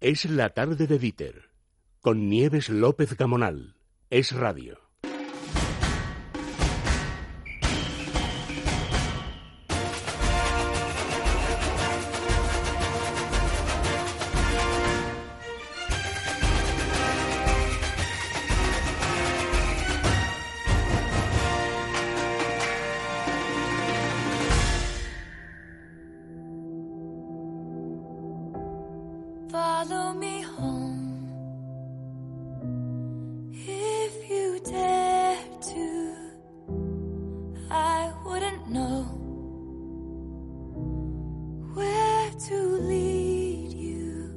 Es la tarde de Dieter, con Nieves López Gamonal. Es radio. Know where to lead you.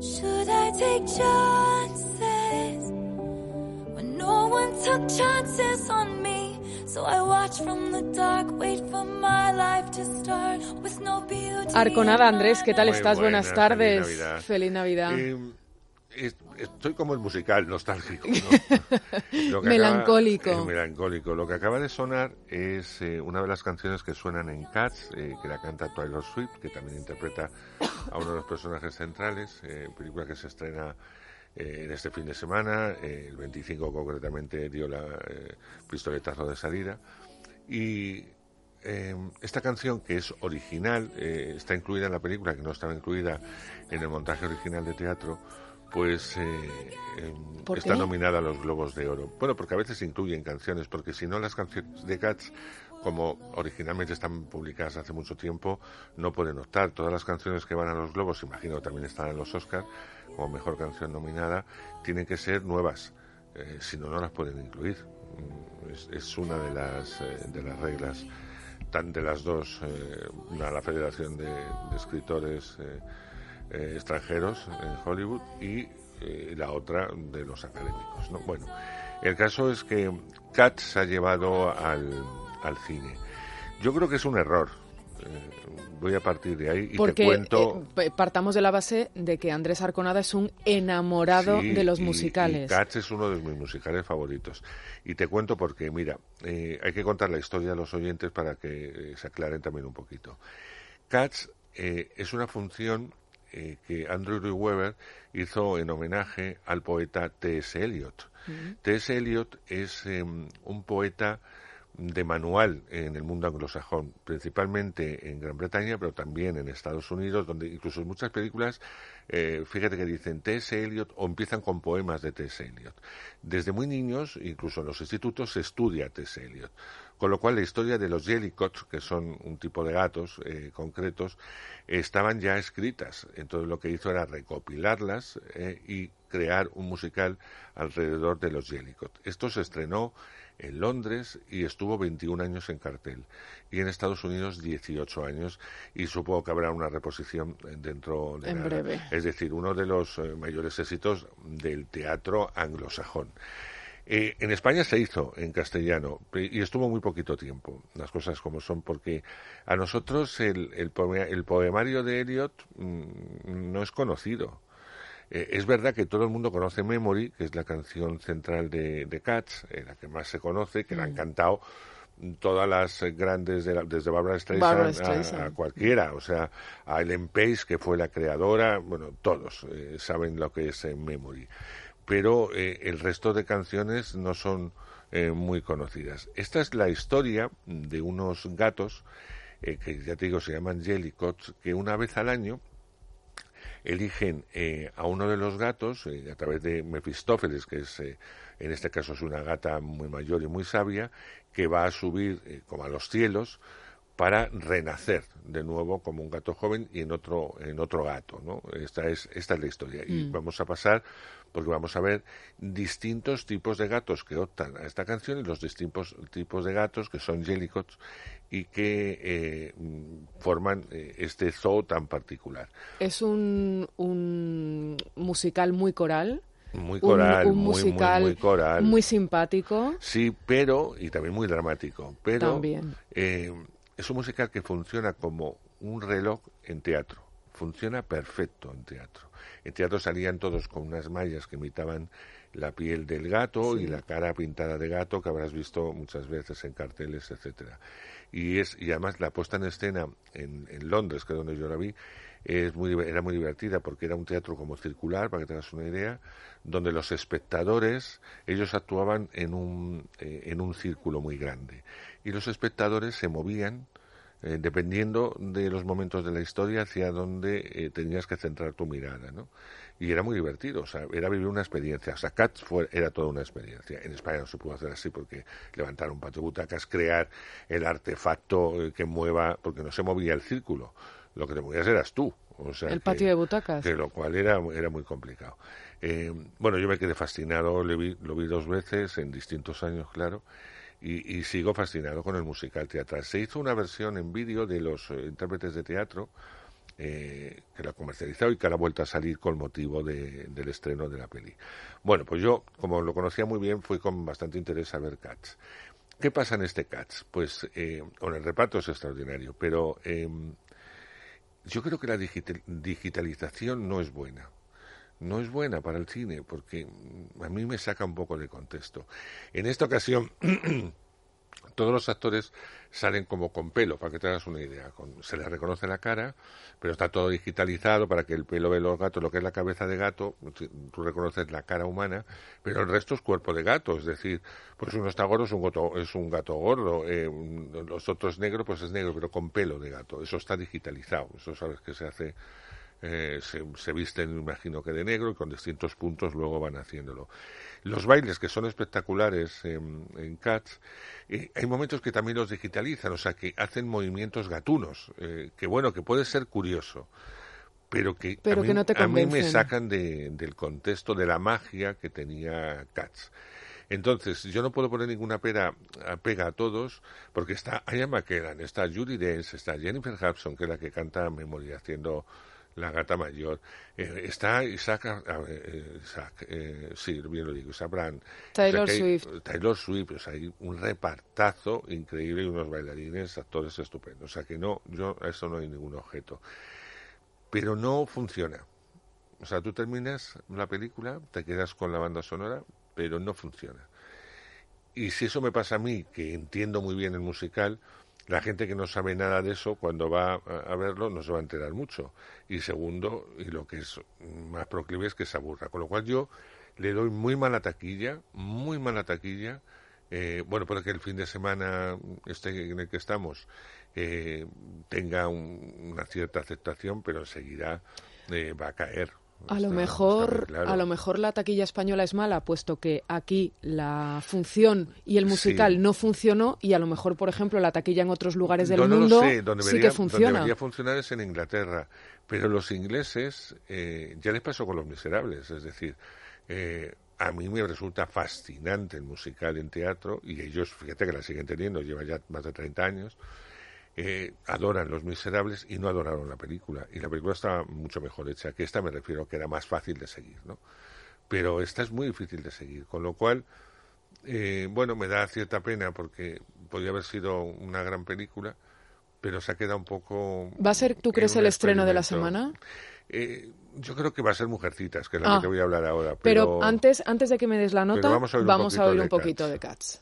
Should I take chances when no one took chances on me? So I watch from the dark, wait for my life to start with no beauty. Arconada, Andrés, ¿qué tal Muy estás? Buenas, buenas, tardes. feliz Navidad. Feliz Navidad. Eh, es- estoy como el musical, nostálgico. ¿no? Melancólico. acaba- melancólico. Lo que acaba de sonar es eh, una de las canciones que suenan en Cats, eh, que la canta Taylor Swift, que también interpreta a uno de los personajes centrales, eh, película que se estrena eh, en este fin de semana, el 25 concretamente dio la pistoletazo de salida. Y eh, esta canción, que es original, eh, está incluida en la película, que no estaba incluida en el montaje original de teatro, pues eh, em, ¿Por está qué? nominada a los Globos de Oro. Bueno, porque a veces incluyen canciones, porque si no las canciones de Cats, como originalmente están publicadas hace mucho tiempo, no pueden optar. Todas las canciones que van a los Globos, imagino también están en los Oscars como mejor canción nominada, tienen que ser nuevas. Eh, si no, no las pueden incluir. Mm, Es, es una de las, eh, de las reglas tan de las dos, eh, una, la Federación de, de Escritores eh, Extranjeros en Hollywood y eh, la otra de los académicos. ¿no? Bueno, el caso es que Cats se ha llevado al, al cine. Yo creo que es un error. Eh, voy a partir de ahí y Porque te cuento. eh, partamos de la base de que Andrés Arconada es un enamorado Sí, de los y- musicales. Y Cats es uno de mis musicales favoritos. Y te cuento porque, mira, eh, hay que contar la historia a los oyentes para que se aclaren también un poquito. Cats eh, es una función eh, que Andrew Lloyd Webber hizo en homenaje al poeta T.S. Eliot. T.S. Eliot es eh, un poeta de manual en el mundo anglosajón, principalmente en Gran Bretaña, pero también en Estados Unidos, donde incluso en muchas películas, eh, fíjate que dicen T.S. Eliot o empiezan con poemas de T.S. Eliot. Desde muy niños, incluso en los institutos, se estudia T.S. Eliot. Con lo cual la historia de los Jellicots, que son un tipo de gatos eh, concretos, estaban ya escritas. Entonces lo que hizo era recopilarlas eh, y crear un musical alrededor de los Jellicots. Esto se estrenó en Londres y estuvo 21 años en cartel. Y en Estados Unidos 18 años. Y supongo que habrá una reposición eh, dentro de En breve. Es decir, uno de los eh, mayores éxitos del teatro anglosajón. Eh, en España se hizo en castellano y estuvo muy poquito tiempo, las cosas como son, porque a nosotros el, el, el poemario de Eliot mm, no es conocido. Eh, es verdad que todo el mundo conoce Memory, que es la canción central de, de Cats, eh, la que más se conoce, que la han cantado todas las grandes, de la- desde Barbara Streisand, Barbara a- Streisand. a, cualquiera, o sea, a Ellen Page, que fue la creadora, bueno, todos eh, saben lo que es eh, Memory. Pero eh, el resto de canciones no son eh, muy conocidas. Esta es la historia de unos gatos eh, que ya te digo se llaman Jellicots, que una vez al año eligen eh, a uno de los gatos a través de Mefistófeles, que es en este caso es una gata muy mayor y muy sabia, que va a subir como a los cielos para renacer de nuevo como un gato joven y en otro en otro gato, ¿no? Esta es esta es la historia y Mm. vamos a pasar porque vamos a ver distintos tipos de gatos que optan a esta canción y los distintos tipos de gatos que son Jellicots y que eh, forman eh, este zoo tan particular. Es un, un musical muy coral. Muy un- coral, un, muy, muy, musical muy coral. muy simpático. Sí, pero, y también muy dramático, pero También. eh, es un musical que funciona como un reloj en teatro. Funciona perfecto en teatro. En teatro salían todos con unas mallas que imitaban la piel del gato y la cara pintada de gato que habrás visto muchas veces en carteles, etcétera. Y es y además la puesta en escena en, en Londres, que es donde yo la vi, es muy, era muy divertida porque era un teatro como circular, para que tengas una idea, donde los espectadores, ellos actuaban en un, eh, en un círculo muy grande. Y los espectadores se movían eh, dependiendo de los momentos de la historia hacia donde eh, tenías que centrar tu mirada, ¿no? Y era muy divertido, o sea, era vivir una experiencia. O sea, Cats fue, era toda una experiencia. En España no se pudo hacer así porque levantar un patio butacas, crear el artefacto que mueva, porque no se movía el círculo lo que te movías eras tú. O sea, el patio de butacas. Que lo cual era, era muy complicado. Eh, bueno, yo me quedé fascinado, lo vi, lo vi dos veces en distintos años, claro, y, sigo fascinado con el musical teatral. Se hizo una versión en vídeo de los eh, intérpretes de teatro eh, que la comercializado y que ahora ha vuelto a salir con motivo del estreno de la peli. Bueno, pues yo, como lo conocía muy bien, fui con bastante interés a ver Cats. ¿Qué pasa en este Cats? Pues, eh, bueno, el reparto es extraordinario, pero em, yo creo que la digitalización no es buena. No es buena para el cine porque a mí me saca un poco de contexto. En esta ocasión todos los actores salen como con pelo, para que te hagas una idea. se les reconoce la cara, pero está todo digitalizado para que el pelo de los gatos, lo que es la cabeza de gato, tú reconoces la cara humana, pero el resto es cuerpo de gato. Es decir, pues uno está gordo, es un gato, es un gato gordo, eh, los otros negros, pues es negro, pero con pelo de gato. Eso está digitalizado. Eso sabes que se hace eh, se, se, visten, imagino que de negro, y con distintos puntos luego van haciéndolo. Los bailes, que son espectaculares en, Cats, eh, hay momentos que también los digitalizan, o sea, que hacen movimientos gatunos, eh, que bueno, que puede ser curioso, pero que, a, mí, me sacan del contexto de la magia que tenía Cats. Entonces, yo no puedo poner ninguna pega, pega a todos, porque está Aya McKellen, está Judy Dench, está Jennifer Hudson, que es la que canta Memory, haciendo la gata mayor. Eh, está Isaac, eh, Isaac eh, sí, bien lo digo, Isaac Brand. Taylor Swift. Taylor Swift, o sea, hay un repartazo increíble y unos bailarines, actores estupendos. O sea, que no, yo a eso no hay ningún objeto. Pero no funciona. O sea, tú terminas la película, te quedas con la banda sonora, pero no funciona. Y si eso me pasa a mí, que entiendo muy bien el musical, la gente que no sabe nada de eso, cuando va a verlo, no se va a enterar mucho. Y segundo, y lo que es más proclive es que se aburra. Con lo cual yo le doy muy mala taquilla, muy mala taquilla. Eh, bueno, para que el fin de semana este en el que estamos eh, tenga una cierta aceptación, pero enseguida eh, va a caer. A lo mejor, a lo mejor la taquilla española es mala, puesto que aquí la función y el musical no funcionó y a lo mejor, por ejemplo, la taquilla en otros lugares del mundo sí que funciona. Donde debería funcionar es en Inglaterra, pero los ingleses eh, ya les pasó con Los Miserables, es decir, eh, a mí me resulta fascinante el musical en teatro y ellos, fíjate que la siguen teniendo, lleva ya más de 30 años eh, adoran Los Miserables y no adoraron la película. Y la película está mucho mejor hecha que esta, me refiero que era más fácil de seguir, ¿no? Pero esta es muy difícil de seguir, con lo cual, eh, bueno, me da cierta pena porque podría haber sido una gran película, pero se ha quedado un poco... ¿Va a ser, tú crees, el estreno de la semana? Eh, yo creo que va a ser Mujercitas, que es la que ah. te voy a hablar ahora. Pero, antes, antes de que me des la nota, vamos a oír un poquito, de Cats.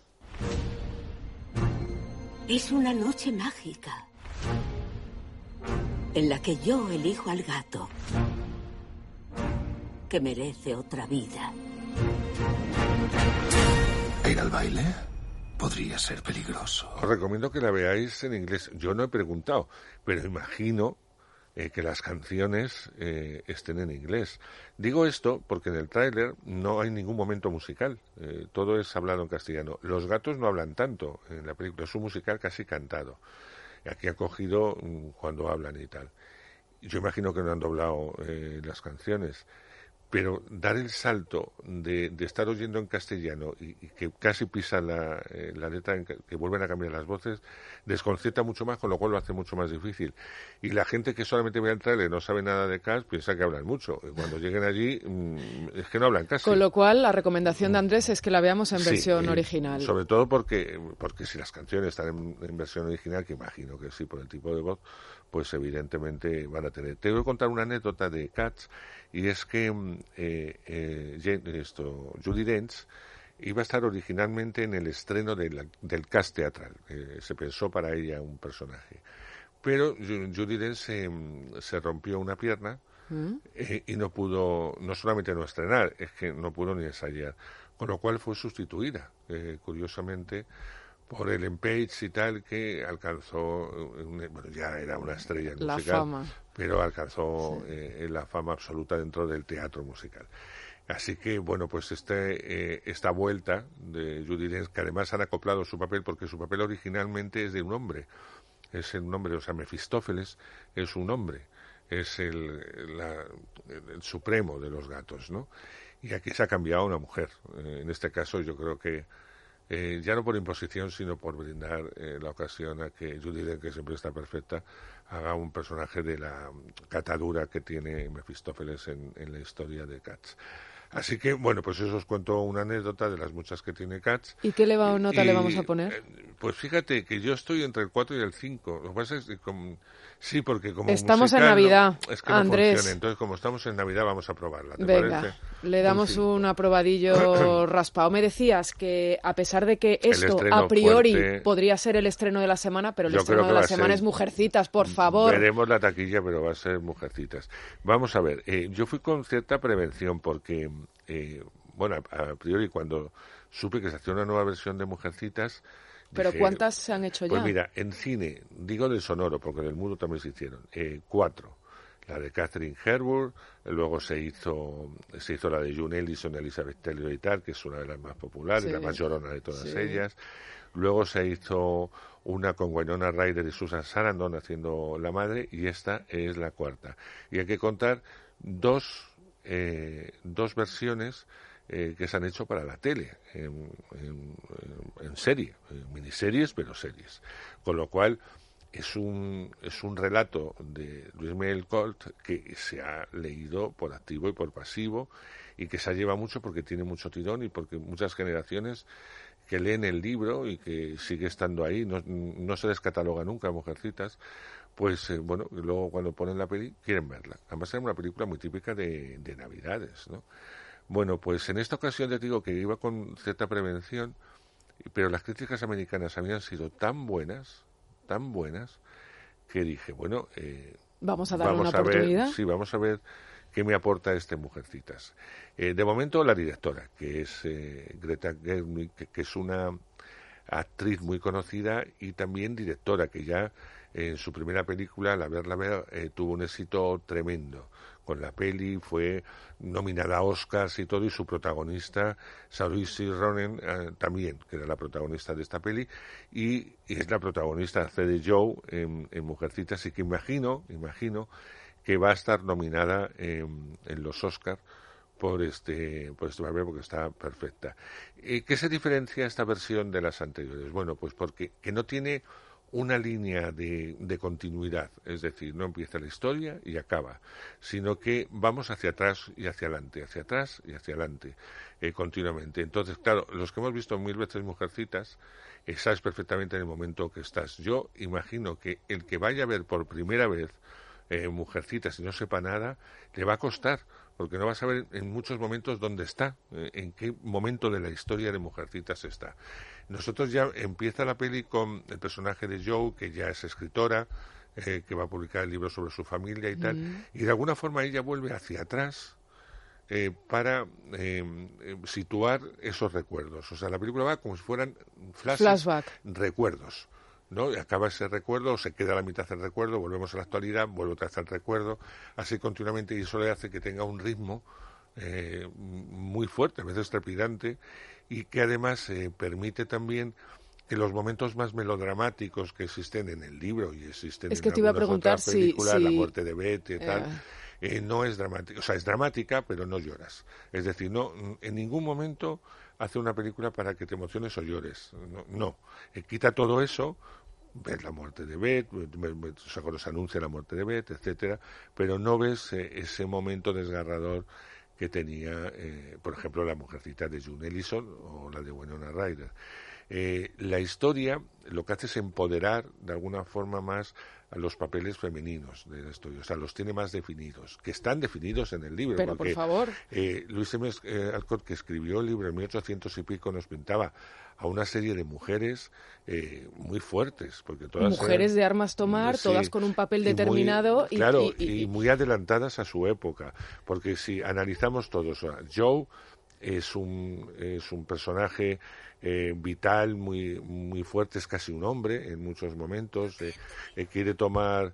Es una noche mágica en la que yo elijo al gato que merece otra vida. ¿Ir al baile? Podría ser peligroso. Os recomiendo que la veáis en inglés. Yo no he preguntado, pero imagino eh, que las canciones eh, estén en inglés. Digo esto porque en el tráiler no hay ningún momento musical, eh, todo es hablado en castellano. Los gatos no hablan tanto en la película, es un musical casi cantado. Aquí ha cogido mm, cuando hablan y tal. Yo imagino que no han doblado las canciones pero dar el salto de, estar oyendo en castellano y, que casi pisa la, eh, la letra, que, vuelven a cambiar las voces, desconcierta mucho más, con lo cual lo hace mucho más difícil. Y la gente que solamente ve el trailer y no sabe nada de Cats piensa que hablan mucho. Cuando lleguen allí, mm, es que no hablan casi. Con lo cual, la recomendación de Andrés es que la veamos en versión original. Sobre todo porque, porque si las canciones están en, en versión original, que imagino que sí, por el tipo de voz, pues evidentemente van a tener. Te voy a contar una anécdota de Cats y es que mm, eh, eh, esto, Judy Dench iba a estar originalmente en el estreno del cast teatral. se pensó para ella un personaje. pero Judy Dench se, rompió una pierna ¿Mm? eh, y no pudo, no solamente no estrenar, es que no pudo ni ensayar, con lo cual fue sustituida, eh, curiosamente, por el Page y tal, que alcanzó, bueno, ya era una estrella musical, pero alcanzó eh, la fama absoluta dentro del teatro musical. Así que, bueno, pues este, eh, esta vuelta de Judy Dench, que además han acoplado su papel, porque su papel originalmente es de un hombre, es el nombre, o sea, Mefistófeles es un hombre, es el, el, supremo de los gatos, ¿no? Y aquí se ha cambiado a una mujer. Eh, en este caso, yo creo que eh, ya no por imposición, sino por brindar la ocasión a que Judy Dench, que siempre está perfecta, haga un personaje de la catadura que tiene Mefistófeles en, en la historia de Cats. Así que, bueno, pues eso os cuento una anécdota de las muchas que tiene Cats. ¿Y qué le va, nota le vamos a poner? Pues fíjate que yo estoy entre el 4 y el 5. Lo que pasa es que sí, porque como Estamos en Navidad, es que Andrés. Entonces, como estamos en Navidad, vamos a probarla. Venga, le damos un, aprobadillo raspado. Me decías que a pesar de que esto a priori podría ser el estreno de la semana, pero el estreno de la semana es Mujercitas, por favor. Veremos la taquilla, pero va a ser Mujercitas. Vamos a ver, eh, yo fui con cierta prevención porque eh, bueno, a, priori cuando supe que se hacía una nueva versión de Mujercitas... ¿Pero cuántas se han hecho pues ya? Pues mira, en cine, digo del sonoro, porque en el mundo también se hicieron, eh, cuatro. La de Catherine Herbert, luego se hizo, se hizo la de June Ellison, Elizabeth Taylor y tal, que es una de las más populares, la más llorona de todas ellas. Luego se hizo una con Winona Ryder y Susan Sarandon haciendo la madre, y esta es la cuarta. Y hay que contar dos eh, dos versiones eh, que se han hecho para la tele, en, serie, en miniseries, pero series. Con lo cual, es un, es un relato de Luis Miguel Colt que se ha leído por activo y por pasivo y que se lleva mucho porque tiene mucho tirón y porque muchas generaciones que leen el libro y que sigue estando ahí, no, no se descataloga nunca, Mujercitas, pues eh, bueno, luego cuando ponen la peli quieren verla. Además es una película muy típica de, de Navidades, ¿no? Bueno, pues en esta ocasión ya digo que iba con cierta prevención, pero las críticas americanas habían sido tan buenas, tan buenas, que dije, bueno, eh, vamos a dar una oportunidad. sí, vamos a ver qué me aporta este Mujercitas. Eh, de momento la directora, que es Greta Gerwig, que es una actriz muy conocida y también directora, que ya en su primera película, La Ver, la Ver, eh, tuvo un éxito tremendo. Con la peli fue nominada a Oscars y todo, y su protagonista, Saoirse Ronan, eh, también, que era la protagonista de esta peli, y, es la protagonista hace de Joe en, Mujercitas, así que imagino, imagino que va a estar nominada en, los Oscars por este, por este papel porque está perfecta. ¿Y ¿Qué se diferencia esta versión de las anteriores? Bueno, pues porque que no tiene una línea de, de, continuidad, es decir, no empieza la historia y acaba, sino que vamos hacia atrás y hacia adelante, hacia atrás y hacia adelante, eh, continuamente. Entonces, claro, los que hemos visto mil veces Mujercitas, eh, sabes perfectamente en el momento que estás. Yo imagino que el que vaya a ver por primera vez eh, Mujercitas y no sepa nada, le va a costar, porque no va a saber en muchos momentos dónde está, en qué momento de la historia de Mujercitas está. Nosotros ya empieza la peli con el personaje de Joe, que ya es escritora, eh, que va a publicar el libro sobre su familia y tal, mm. y de alguna forma ella vuelve hacia atrás eh, para em, em, situar esos recuerdos. O sea, la película va como si fueran flashback, recuerdos. ¿No? Y acaba ese recuerdo, se queda a la mitad del recuerdo, volvemos a la actualidad, vuelve otra vez al recuerdo, así continuamente, y eso le hace que tenga un ritmo eh, muy fuerte, a veces trepidante, y que además eh, permite también que los momentos más melodramáticos que existen en el libro y existen es que en te iba a preguntar películas, la muerte de Betty y tal, eh. no es dramática, o sea, es dramática, pero no lloras. Es decir, no, en ningún momento hace una película para que te emociones o llores. No, no. quita todo eso, ves la muerte de Beth, cuando se anuncia la muerte de Beth, etcétera, pero no ves ese momento desgarrador que tenía, eh, por ejemplo, la mujercita de June Ellison o la de Winona Ryder. Eh, la historia lo que hace es empoderar de alguna forma más a los papeles femeninos del estudio, o sea, los tiene más definidos, que están definidos en el libro. Pero por favor. Eh, Luis M. Alcott, que escribió el libro en 1800 y pico, nos pintaba a una serie de mujeres eh, muy fuertes, porque todas mujeres de armas tomar, todas con un papel determinado y, claro, y, muy adelantadas a su época, porque si analizamos todos, Joe es un es un personaje eh, vital, muy, muy fuerte, es casi un hombre en muchos momentos, eh, eh, quiere tomar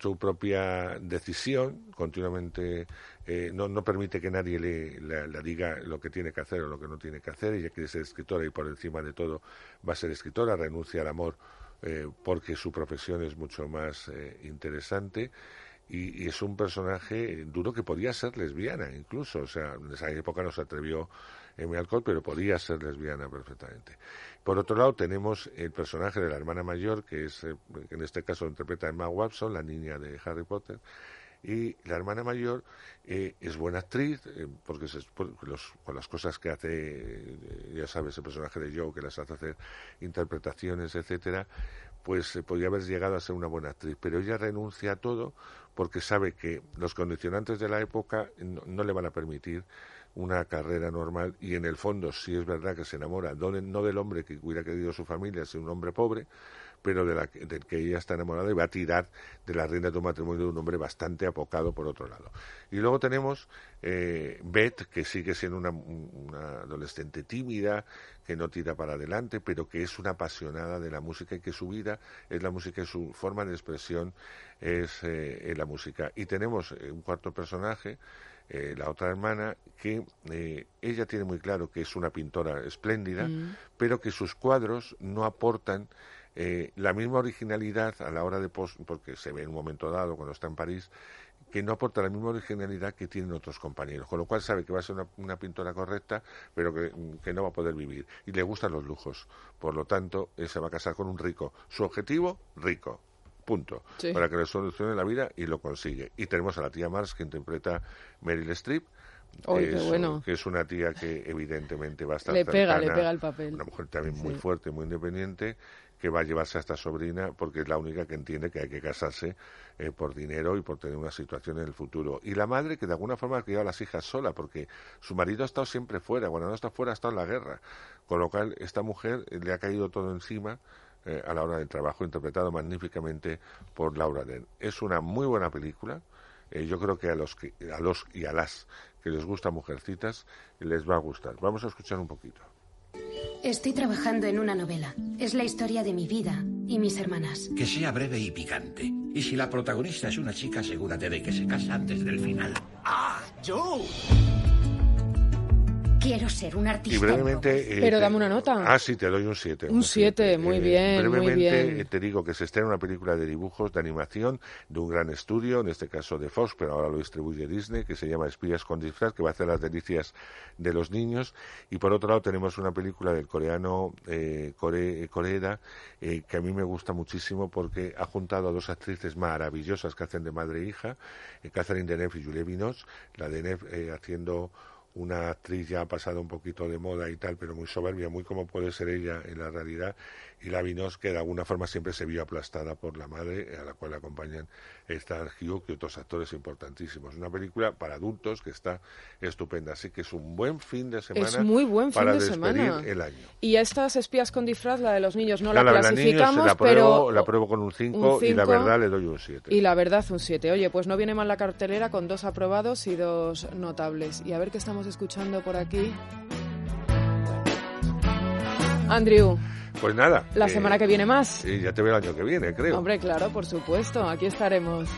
su propia decisión, continuamente no, no permite que nadie le, le, diga lo que tiene que hacer o lo que no tiene que hacer, ella quiere ser escritora y por encima de todo va a ser escritora, renuncia al amor porque su profesión es mucho más interesante. Y, y, es un personaje duro que podía ser lesbiana incluso, o sea, en esa época no se atrevió mi alcohol, pero podía ser lesbiana perfectamente. Por otro lado, tenemos el personaje de la hermana mayor, que es, eh, en este caso interpreta Emma Watson, la niña de Harry Potter, y la hermana mayor eh, es buena actriz eh, porque con las cosas que hace ya sabes el personaje de Joe que las hace hacer interpretaciones etcétera pues podría haber llegado a ser una buena actriz. Pero ella renuncia a todo porque sabe que los condicionantes de la época no le van a permitir una carrera normal y en el fondo sí es verdad que se enamora no del hombre que hubiera querido su familia, sino un hombre pobre, pero de la, del que ella está enamorada y va a tirar de la rienda de un matrimonio de un hombre bastante apocado por otro lado. Y luego tenemos eh, Beth, que sigue siendo una, adolescente tímida, que no tira para adelante, pero que es una apasionada de la música y que su vida es la música y su forma de expresión es eh, la música. Y tenemos eh, un cuarto personaje, eh, la otra hermana, que eh, ella tiene muy claro que es una pintora espléndida, mm. pero que sus cuadros no aportan eh, la misma originalidad a la hora de porque se ve en un momento dado cuando está en París, que no aporta la misma originalidad que tienen otros compañeros, con lo cual sabe que va a ser una, pintora correcta, pero que, que, no va a poder vivir. Y le gustan los lujos. Por lo tanto, él se va a casar con un rico. Su objetivo, rico punto, para que le solucione la vida y lo consigue. Y tenemos a la tía Mars que interpreta Meryl Streep, que es una tía que evidentemente va a estar le pega, le pega el papel. Una mujer también muy fuerte, muy independiente, que va a llevarse a esta sobrina porque es la única que entiende que hay que casarse eh, por dinero y por tener una situación en el futuro. Y la madre que de alguna forma ha criado a las hijas sola porque su marido ha estado siempre fuera, cuando no está fuera ha estado en la guerra. Con lo cual esta mujer le ha caído todo encima eh, a la hora del trabajo, interpretado magníficamente por Laura Den. Es una muy buena película. Eh, yo creo que a los, que, a los y a las que les gusta Mujercitas les va a gustar. Vamos a escuchar un poquito. Estoy trabajando en una novela. Es la historia de mi vida y mis hermanas. Que sea breve y picante. Y si la protagonista es una chica, asegúrate de que se casa antes del final. ¡Ah, Joe! Quiero ser un artista. Y brevemente. Eh, Pero dame una nota. Ah, sí, te doy un 7. Un 7, muy bien. Brevemente muy bien. Eh, te digo que se estrena una película de dibujos de animación de un gran estudio, en este caso de Fox, pero ahora lo distribuye Disney, que se llama Espías con disfraz, que va a hacer las delicias de los niños. Y por otro lado, tenemos una película del coreano eh, Core, Coreeda, eh, que a mí me gusta muchísimo porque ha juntado a dos actrices maravillosas que hacen de madre e hija, Catherine Deneuve y Julie Vinos, la Deneuve haciendo una actriz ya ha pasado un poquito de moda y tal, pero muy soberbia, muy como puede ser ella en la realidad, y la Vinos que de alguna forma siempre se vio aplastada por la madre, a la cual acompañan Star Hugh y otros actores importantísimos. Una película para adultos que está estupenda, así que es un buen fin de semana es muy buen fin para de semana. el año. Y estas espías con disfraz, la de los niños, no la, clasificamos, la pero... La apruebo con un 5 y la verdad le doy un 7. Y la verdad un 7. Oye, pues no viene mal la cartelera con dos aprobados y dos notables. Y a ver qué estamos escuchando por aquí. Andrew. Pues nada. La eh, semana que viene más. Y ya te veo el año que viene, creo. Hombre, claro, por supuesto. Aquí estaremos.